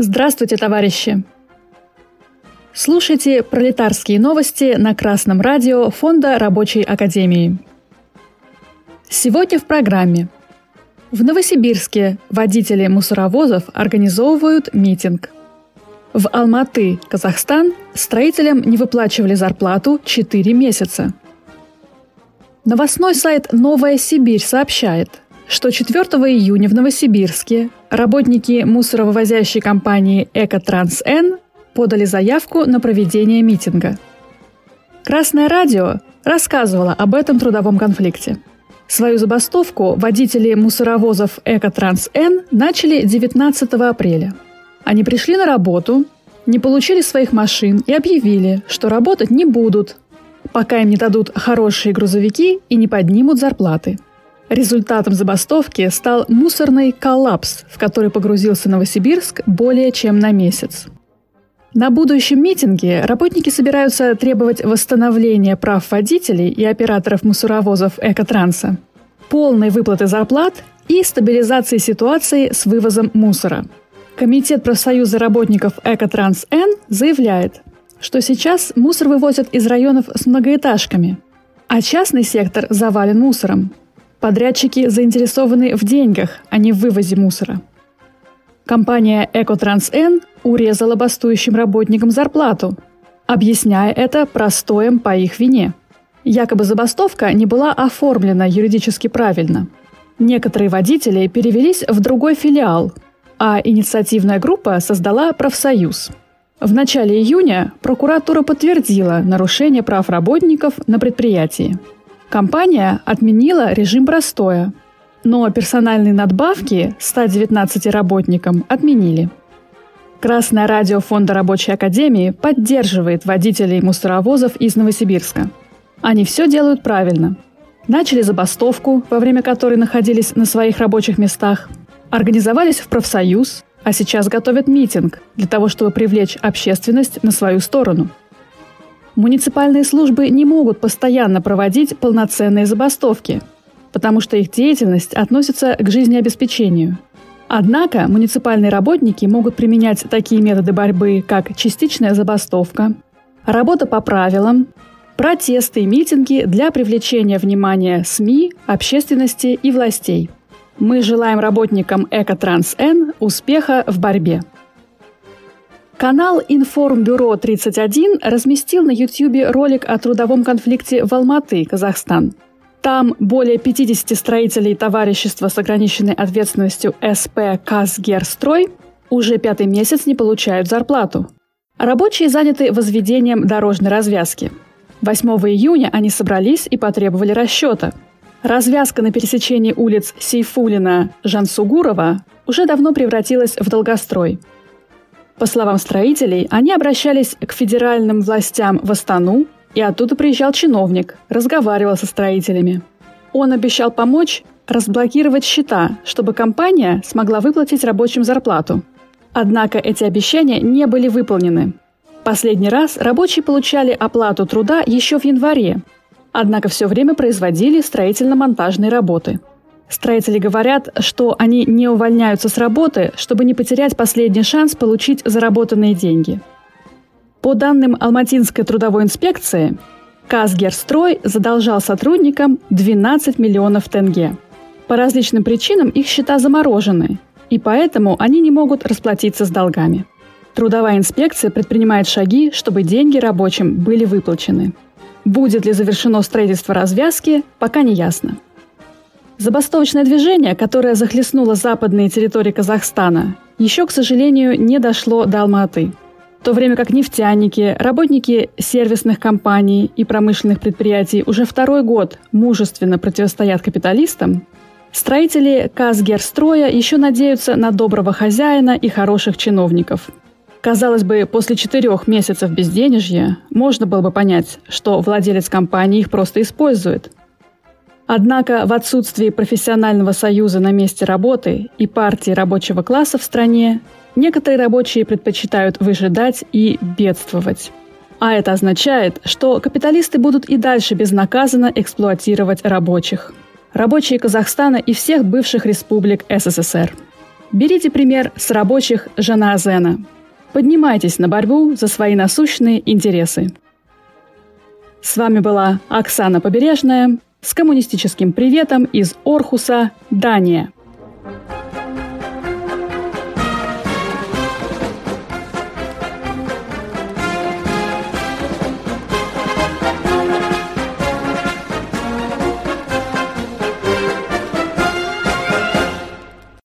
Здравствуйте, товарищи! Слушайте пролетарские новости на Красном радио Фонда Рабочей Академии. Сегодня в программе. В Новосибирске водители мусоровозов организовывают митинг. В Алматы, Казахстан, строителям не выплачивали зарплату 4 месяца. Новостной сайт «Новая Сибирь» сообщает – что 4 июня в Новосибирске работники мусоровывозящей компании «Экотранс-Н» подали заявку на проведение митинга. Красное радио рассказывало об этом трудовом конфликте. Свою забастовку водители мусоровозов «Экотранс-Н» начали 19 апреля. Они пришли на работу, не получили своих машин и объявили, что работать не будут, пока им не дадут хорошие грузовики и не поднимут зарплаты – Результатом забастовки стал мусорный коллапс, в который погрузился Новосибирск более чем на месяц. На будущем митинге работники собираются требовать восстановления прав водителей и операторов мусоровозов «Экотранса», полной выплаты зарплат и стабилизации ситуации с вывозом мусора. Комитет профсоюза работников «Экотранс-Н» заявляет, что сейчас мусор вывозят из районов с многоэтажками, а частный сектор завален мусором – Подрядчики заинтересованы в деньгах, а не в вывозе мусора. Компания «Экотранс-Н» урезала бастующим работникам зарплату, объясняя это простоем по их вине. Якобы забастовка не была оформлена юридически правильно. Некоторые водители перевелись в другой филиал, а инициативная группа создала профсоюз. В начале июня прокуратура подтвердила нарушение прав работников на предприятии. Компания отменила режим простоя, но персональные надбавки 119 работникам отменили. Красное радио Фонда Рабочей Академии поддерживает водителей мусоровозов из Новосибирска. Они все делают правильно. Начали забастовку, во время которой находились на своих рабочих местах, организовались в профсоюз, а сейчас готовят митинг для того, чтобы привлечь общественность на свою сторону – Муниципальные службы не могут постоянно проводить полноценные забастовки, потому что их деятельность относится к жизнеобеспечению. Однако муниципальные работники могут применять такие методы борьбы, как частичная забастовка, работа по правилам, протесты и митинги для привлечения внимания СМИ, общественности и властей. Мы желаем работникам Экотранс-Н успеха в борьбе. Канал Информбюро 31 разместил на YouTube ролик о трудовом конфликте в Алматы, Казахстан. Там более 50 строителей товарищества с ограниченной ответственностью СП «Казгерстрой» уже пятый месяц не получают зарплату. Рабочие заняты возведением дорожной развязки. 8 июня они собрались и потребовали расчета. Развязка на пересечении улиц Сейфулина-Жансугурова уже давно превратилась в долгострой – по словам строителей, они обращались к федеральным властям в Астану, и оттуда приезжал чиновник, разговаривал со строителями. Он обещал помочь разблокировать счета, чтобы компания смогла выплатить рабочим зарплату. Однако эти обещания не были выполнены. Последний раз рабочие получали оплату труда еще в январе, однако все время производили строительно-монтажные работы – Строители говорят, что они не увольняются с работы, чтобы не потерять последний шанс получить заработанные деньги. По данным Алматинской трудовой инспекции, Казгерстрой задолжал сотрудникам 12 миллионов тенге. По различным причинам их счета заморожены, и поэтому они не могут расплатиться с долгами. Трудовая инспекция предпринимает шаги, чтобы деньги рабочим были выплачены. Будет ли завершено строительство развязки, пока не ясно. Забастовочное движение, которое захлестнуло западные территории Казахстана, еще, к сожалению, не дошло до Алматы. В то время как нефтяники, работники сервисных компаний и промышленных предприятий уже второй год мужественно противостоят капиталистам, строители Казгерстроя еще надеются на доброго хозяина и хороших чиновников. Казалось бы, после четырех месяцев безденежья можно было бы понять, что владелец компании их просто использует – Однако в отсутствии профессионального союза на месте работы и партии рабочего класса в стране, некоторые рабочие предпочитают выжидать и бедствовать. А это означает, что капиталисты будут и дальше безнаказанно эксплуатировать рабочих. Рабочие Казахстана и всех бывших республик СССР. Берите пример с рабочих жена Зена. Поднимайтесь на борьбу за свои насущные интересы. С вами была Оксана Побережная с коммунистическим приветом из Орхуса, Дания.